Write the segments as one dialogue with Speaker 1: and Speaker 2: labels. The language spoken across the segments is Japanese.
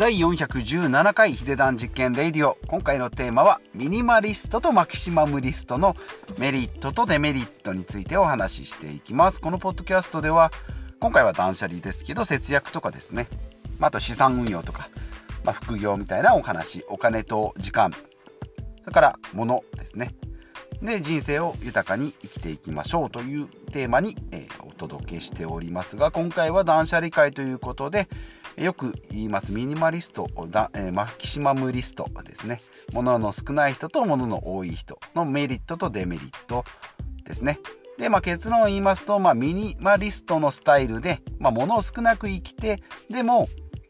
Speaker 1: 第417回ヒデダン実験レディオ。今回のテーマはミニマリストとマキシマムリストのメリットとデメリットについてお話ししていきます。このポッドキャストでは今回は断捨離ですけど節約とかですね。あと資産運用とか、まあ、副業みたいなお話お金と時間。それから物ですね。で人生を豊かに生きていきましょう。というテーマに、えー、お届けしておりますが今回は断捨離会ということでよく言います。ミニマリストだ、えー、マキシマムリストですね。物の少ない人と物の多い人のメリットとデメリットですね。で、まあ、結論を言いますと、まあ、ミニマリストのスタイルで、まあ、物を少なく生きてでも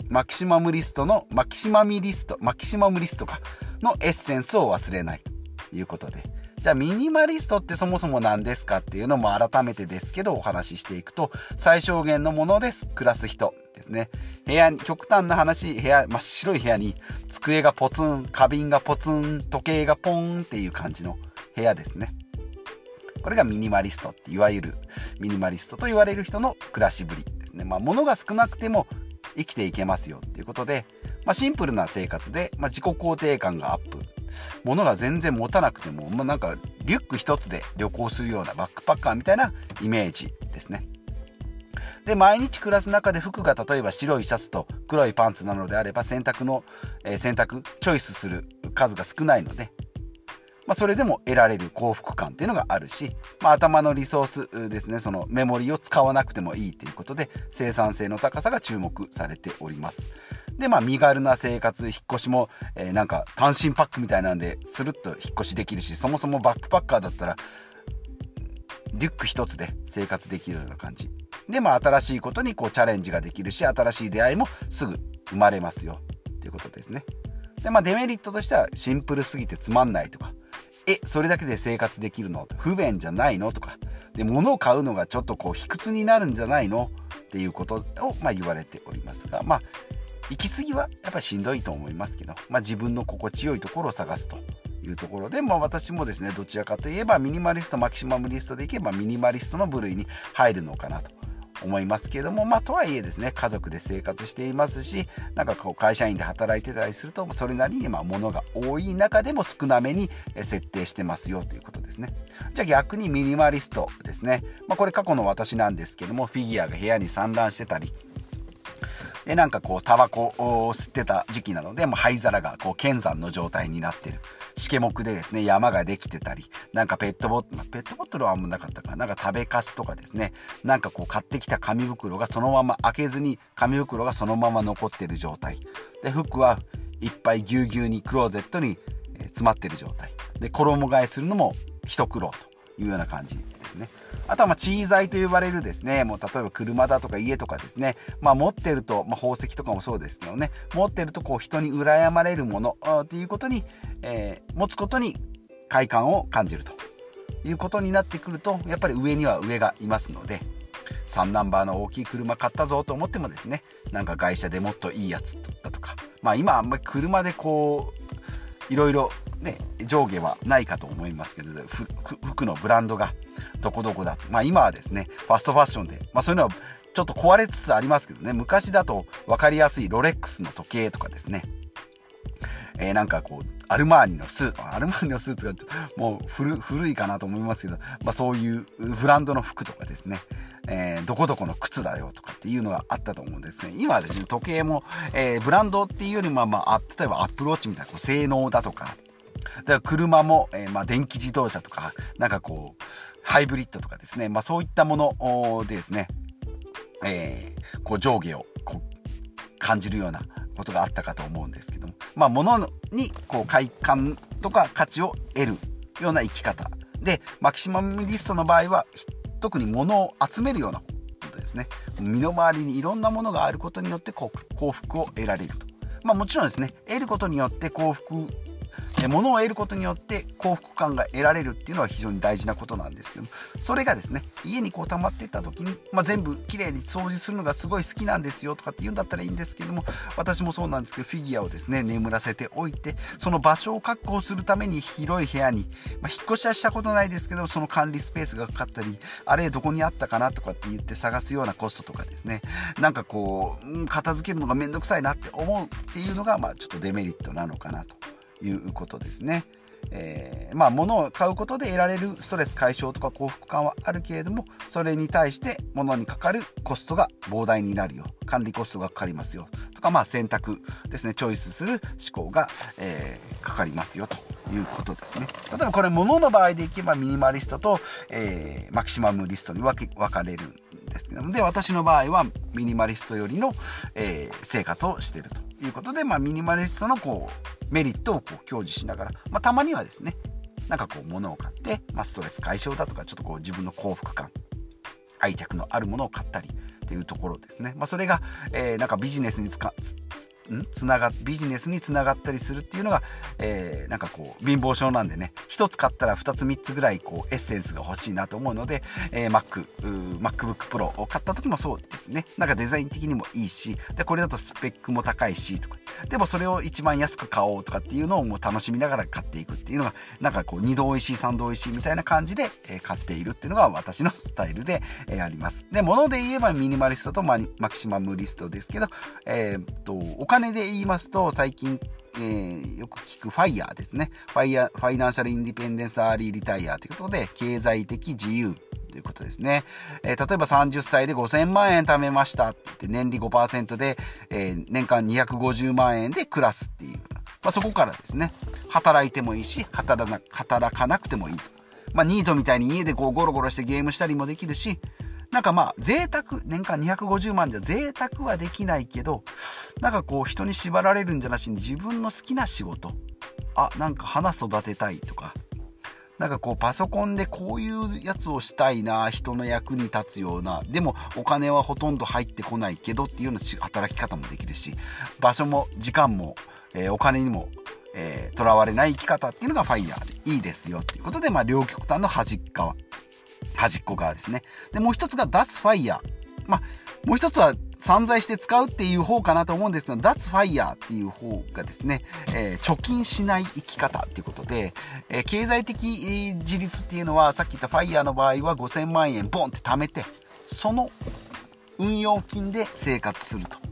Speaker 1: マキシマムリストのマキシマミリストマキシマムリストかのエッセンスを忘れないということで。じゃあミニマリストってそもそも何ですかっていうのも改めてですけどお話ししていくと最小限のものです。暮らす人ですね。部屋に極端な話部屋真っ白い部屋に机がポツン花瓶がポツン時計がポンっていう感じの部屋ですね。これがミニマリストっていわゆるミニマリストと言われる人の暮らしぶりですね。まあ物が少なくても生きていけますよっていうことで、まあ、シンプルな生活で、まあ、自己肯定感がアップ。物が全然持たなくても、まあ、なんかリュック一つで旅行するようなバックパッカーみたいなイメージですね。で毎日暮らす中で服が例えば白いシャツと黒いパンツなのであれば洗濯の、えー、選択チョイスする数が少ないのでまあ、それでも得られる幸福感っていうのがあるし、まあ、頭のリソースですねそのメモリを使わなくてもいいということで生産性の高さが注目されておりますでまあ身軽な生活引っ越しも、えー、なんか単身パックみたいなんでスルッと引っ越しできるしそもそもバックパッカーだったらリュック一つで生活できるような感じ。でまあ新しいことにこうチャレンジができるし新しい出会いもすぐ生まれますよ。ということですね。でまあデメリットとしてはシンプルすぎてつまんないとか。えそれだけで生活できるの？不便じゃないの？とか。で物を買うのがちょっとこう卑屈になるんじゃないの？っていうことを、まあ、言われておりますがまあ行き過ぎはやっぱしんどいと思いますけど、まあ、自分の心地よいところを探すというところで、まあ、私もですねどちらかといえばミニマリストマキシマムリストでいけばミニマリストの部類に入るのかなと思いますけれどもまあとはいえですね家族で生活していますしなんかこう会社員で働いてたりするとそれなりにまあ物が多い中でも少なめに設定してますよということですね。じゃあ逆にミニマリストですね、まあ、これ過去の私なんですけどもフィギュアが部屋に散乱してたりでなんかこうタバコを吸ってた時期なのでもう灰皿がこう剣山の状態になってる。しけもくでですね山ができてたりなんかペットボトルま、ペットボトルはあんまなかったかな。なんか食べかすとかですね。なんかこう買ってきた紙袋がそのまま開けずに紙袋がそのまま残ってる状態。で服はいっぱいぎゅうぎゅうにクローゼットに詰まってる状態。で衣替えするのも一苦労と。いうような感じですね。あとはまチー材と呼ばれるですねもう例えば車だとか家とかですね、まあ、持ってると、まあ、宝石とかもそうですけどね持ってるとこう人に羨まれるものっていうことに、えー、持つことに快感を感じるということになってくるとやっぱり上には上がいますので3ナンバーの大きい車買ったぞと思ってもですねなんか外車でもっといいやつだとかまあ今あんまり車でこういろいろね上下はないかと思いますけど服のブランドがどこどこだまあ今はですねファストファッションで、まあ、そういうのはちょっと壊れつつありますけどね昔だと分かりやすいロレックスの時計とかですね。えー、なんかこうアルマーニのスーツアルマーニのスーツがもう古いかなと思いますけど、まあ、そういうブランドの服とかですね、えー、どこどこの靴だよとかっていうのがあったと思うんですね。今はですね時計も、えー、ブランドっていうよりも、まあ、例えばアップローチみたいなこう性能だとかだから車も、えー、まあ、電気自動車とか、なんかこう、ハイブリッドとかですね、まあ、そういったものでですね、えー、こう上下をこう感じるようなことがあったかと思うんですけども、まあ、物にこう快感とか価値を得るような生き方。で、マキシマムリストの場合は、特に物を集めるようなことですね。身の回りにいろんなものがあることによって幸福を得られると。まあもちろんですね、得ることによって幸福物を得ることによって幸福感が得られるっていうのは非常に大事なことなんですけどそれがですね家にこう溜まっていった時に、まあ、全部きれいに掃除するのがすごい好きなんですよとかって言うんだったらいいんですけども私もそうなんですけどフィギュアをですね眠らせておいてその場所を確保するために広い部屋に、まあ、引っ越しはしたことないですけどその管理スペースがかかったりあれどこにあったかなとかって言って探すようなコストとかですね。なんかこう片付けるのがめんどくさいなって思うっていうのが、まあ、ちょっとデメリットなのかなと。いうことですね。えー、まあ物を買うことで得られるストレス解消とか幸福感はあるけれどもそれに対して物にかかるコストが膨大になるよ。管理コストがかかりますよ。とかまあ選択ですね。チョイスする思考が、えー、かかりますよということですね。例えばこれ物の場合でいけばミニマリストと、えー、マキシマムリストに分け分かれるんですけども。で私の場合はミニマリストよりの、え、生活をしてると。いうことで、まあ、ミニマリストのこうメリットをこう享受しながら、まあ、たまにはですねなんかこう物を買って、まあ、ストレス解消だとかちょっとこう自分の幸福感愛着のあるものを買ったりっていうところですね、まあ、それが、えー、なんかビジネスにつかつつながビジネスにつながったりするっていうのが、えー、なんかこう貧乏症なんでね。1つ買ったら2つ3つぐらいこうエッセンスが欲しいなと思うので、えー、Mac MacBook Pro を買った時もそうですね。なんかデザイン的にもいいしでこれだとスペックも高いしとか。でもそれを一番安く買おうとかっていうのをもう楽しみながら買っていくっていうのがなんかこう2度おいしい3度おいしいみたいな感じで、えー、買っているっていうのが私のスタイルで、えー、あります。で物で言えばミニマリストとマキシマムリストですけど、えー、っとお金金で言いますと最近えー、よく聞くファイヤーですね。ファイヤー、ファイナンシャルインディペンデンスアーリーリタイアということで、経済的自由ということですね。えー、例えば30歳で5000万円貯めましたって言って年利5%で、えー、年間250万円で暮らすっていう。まあ、そこからですね、働いてもいいし、働な働かなくてもいいと。まあ、ニートみたいに家でこうゴロゴロしてゲームしたりもできるし、なんかまあ、贅沢、年間250万じゃ贅沢はできないけど、なんかこう人に縛られるんじゃなしに自分の好きな仕事、あ、なんか花育てたいとか、なんかこうパソコンでこういうやつをしたいな人の役に立つような。でもお金はほとんど入ってこないけどっていうような働き方もできるし場所も時間も、えー、お金にもとら、えー、われない生き方っていうのがファイヤーでいいですよということで、まあ、両極端の端っ側端っこ側ですねでもう一つが脱ファイヤーまあもう一つは散財して使うっていう方かなと思うんですが、脱ファイヤーっていう方がですね、えー、貯金しない生き方っていうことで、えー、経済的自立っていうのは、さっき言ったファイヤーの場合は5000万円ボンって貯めて、その運用金で生活すると。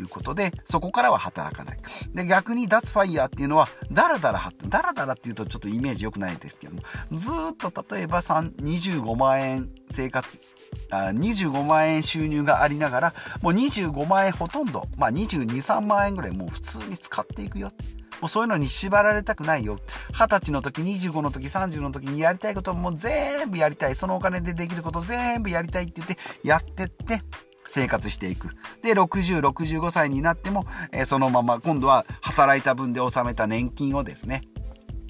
Speaker 1: いうことで、そこからは働かない。で、逆に脱ファイヤーっていうのは、ダラダラ、ダラダラっていうとちょっとイメージ良くないですけども、ずっと例えば25万円生活あ25万円収入がありながらもう25万円ほとんど、まあ、223万円ぐらいもう普通に使っていくよもうそういうのに縛られたくないよ。二十歳の時25の時30の時にやりたいこともう全部やりたい。そのお金でできること全部やりたいって言ってやってって生活していく。で、60、65歳になっても、えー、そのまま今度は働いた分で納めた年金をですね、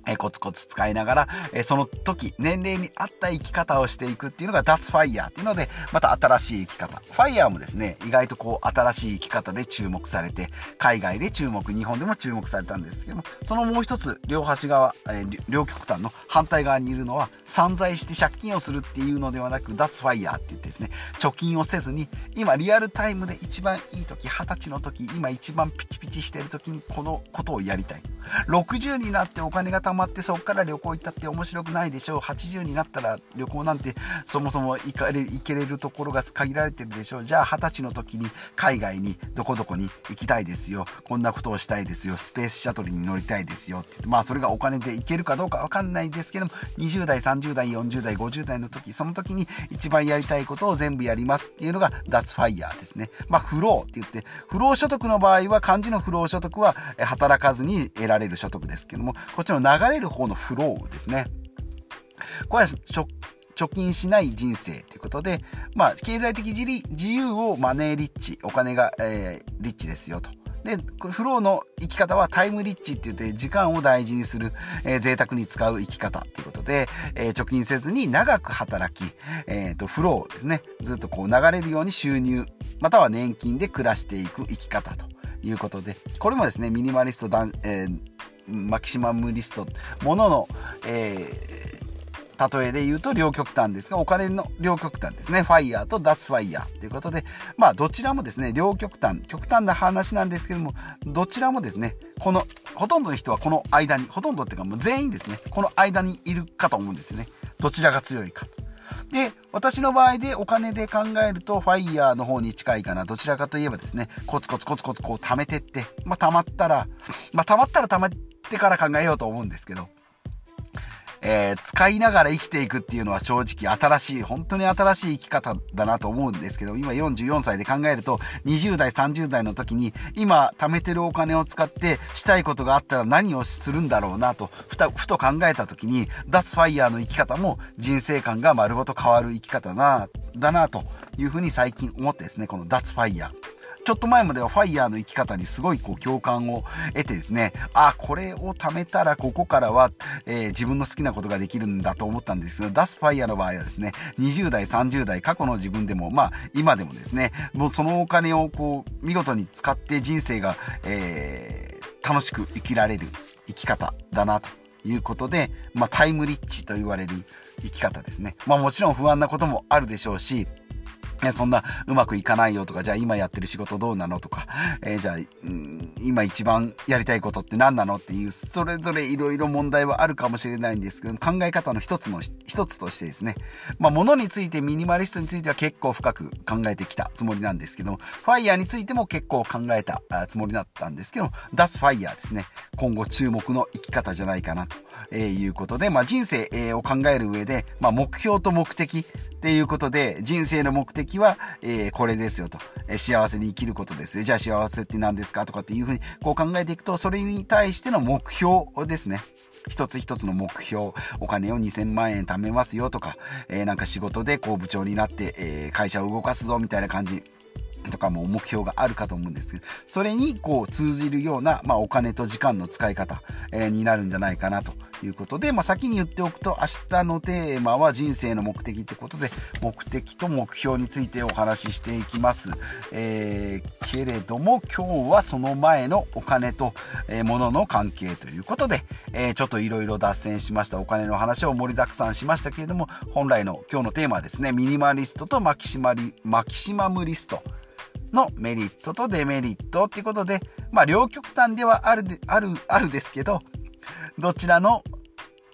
Speaker 1: えコツコツ使いながら、えその時、年齢に合った生き方をしていくっていうのが脱ファイヤーっていうので、また新しい生き方。ファイヤーもですね、意外とこう新しい生き方で注目されて、海外で注目、日本でも注目されたんですけども、そのもう一つ、両端側、え両極端の反対側にいるのは、散財して借金をするっていうのではなく、脱ファイヤーって言ってですね、貯金をせずに、今リアルタイムで一番いい時、二十歳の時、今一番ピチピチしてる時にこのことをやりたい。60になってお金が貯まってそこから旅行行ったって面白くないでしょう。80になったら旅行なんてそもそも行かれ行けれるところが限られてるでしょう。じゃあ20歳の時に海外にどこどこに行きたいですよ。こんなことをしたいですよ。スペースシャトルに乗りたいですよ。ってまあそれがお金で行けるかどうか分かんないですけども20代30代40代50代の時その時に一番やりたいことを全部やりますっていうのが脱ファイヤーですね。まあフローって言って不労所得の場合は漢字の不労所得は働かずに得られる所得ですけどもこっちの流れる方のフローですねこれは貯金しない人生ということで、まあ、経済的自由をマネーリッチ、お金が、えー、リッチですよと。で、フローの生き方はタイムリッチって言って時間を大事にする、えー、贅沢に使う生き方っていうことで、えー、貯金せずに長く働き、えっ、ー、と、フローですね。ずっとこう流れるように収入、または年金で暮らしていく生き方ということで、これもですね、ミニマリスト、えーマキシマムリストものの、えー例えで言うと両極端ですが、お金の両極端ですね。ファイヤーと脱ファイヤーということで、まあどちらもですね、両極端、極端な話なんですけども、どちらもですね、この、ほとんどの人はこの間に、ほとんどっていうかもう全員ですね、この間にいるかと思うんですね。どちらが強いか。で、私の場合でお金で考えると、ファイヤーの方に近いかな。どちらかといえばですね、コツコツコツコツこう貯めてって、まあ貯まったら、まあ貯まったら貯まってから考えようと思うんですけど、えー、使いながら生きていくっていうのは正直新しい、本当に新しい生き方だなと思うんですけど、今44歳で考えると、20代、30代の時に、今貯めてるお金を使ってしたいことがあったら何をするんだろうなと、ふた、ふと考えた時に、脱ファイヤーの生き方も人生観が丸ごと変わる生き方だな、だなというふうに最近思ってですね、この脱ファイヤー。ちょっと前まではファイヤーの生き方にすごいこう共感を得てですね、あ、これを貯めたらここからは、えー、自分の好きなことができるんだと思ったんですが、ダスファイヤーの場合はですね、20代、30代、過去の自分でも、まあ今でもですね、もうそのお金をこう見事に使って人生が、えー、楽しく生きられる生き方だなということで、まあタイムリッチと言われる生き方ですね。まあもちろん不安なこともあるでしょうし、ね、そんなうまくいかないよとか、じゃあ今やってる仕事どうなのとか、えー、じゃあ、うん、今一番やりたいことって何なのっていう、それぞれいろいろ問題はあるかもしれないんですけど、考え方の一つの、一つとしてですね、まあ物についてミニマリストについては結構深く考えてきたつもりなんですけども、ファイヤーについても結構考えたつもりだったんですけども、脱ファイヤーですね、今後注目の生き方じゃないかなということで、まあ人生を考える上で、まあ目標と目的っていうことで、人生の目的は、えー、これですよと、え、幸せに生きることですよじゃあ幸せって何ですかとかっていうふうにこう考えていくと、それに対しての目標ですね。一つ一つの目標、お金を2000万円貯めますよとか、えー、なんか仕事でこう部長になって、えー、会社を動かすぞみたいな感じ。とかも目標があるかと思うんですけど、それにこう通じるような、まあ、お金と時間の使い方、えー、になるんじゃないかなということで、まあ、先に言っておくと、明日のテーマは人生の目的ってことで、目的と目標についてお話ししていきます。えー、けれども、今日はその前のお金と、えー、物の関係ということで、えー、ちょっといろいろ脱線しましたお金の話を盛りだくさんしましたけれども、本来の今日のテーマはですね、ミニマリストとマキシマリ、マキシマムリスト。のメリットとデメリットっていうことで、まあ両極端ではあるで、ある、あるですけど、どちらの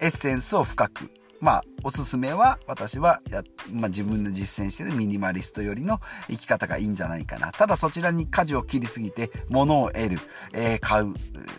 Speaker 1: エッセンスを深くまあ、おすすめは私はや、まあ、自分で実践してるミニマリストよりの生き方がいいんじゃないかな。ただそちらに舵を切りすぎて物を得る、えー、買う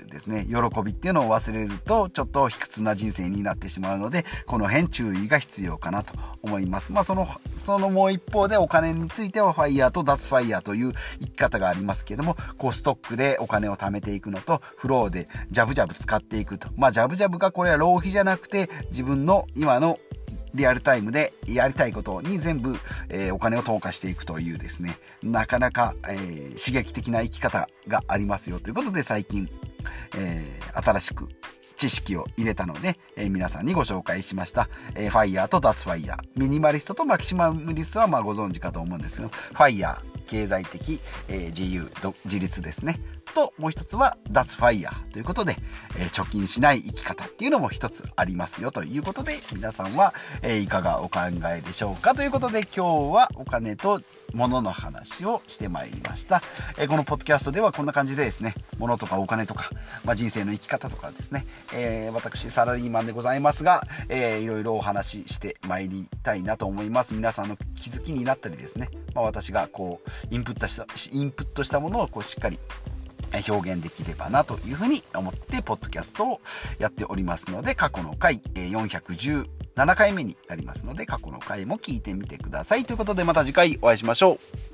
Speaker 1: ですね、喜びっていうのを忘れるとちょっと卑屈な人生になってしまうので、この辺注意が必要かなと思います。まあその、そのもう一方でお金についてはファイヤーと脱ファイヤーという生き方がありますけども、こうストックでお金を貯めていくのと、フローでジャブジャブ使っていくと。まあジャブジャブがこれは浪費じゃなくて自分の今今のリアルタイムでやりたいことに全部、えー、お金を投下していくというですね、なかなか、えー、刺激的な生き方がありますよということで最近、えー、新しく知識を入れたので、えー、皆さんにご紹介しました、えー、ファイヤーと脱ファイヤー。ミニマリストとマキシマムリストはまあご存知かと思うんですけど、ファイヤー、経済的、えー、自由、自立ですね。と、もう一つは脱ファイヤーということで、えー、貯金しない生き方っていうのも一つありますよということで、皆さんは、えー、いかがお考えでしょうかということで、今日はお金と物の話をしてまいりました。えー、このポッドキャストではこんな感じでですね、物とかお金とか、まあ、人生の生き方とかですね、えー、私サラリーマンでございますが、えー、いろいろお話ししてまいりたいなと思います。皆さんの気づきになったりですね、まあ、私がこうインプットしたインプットしたものをこうしっかり表現できればなというふうに思ってポッドキャストをやっておりますので過去の回410 7回目になりますので過去の回も聞いてみてください。ということでまた次回お会いしましょう。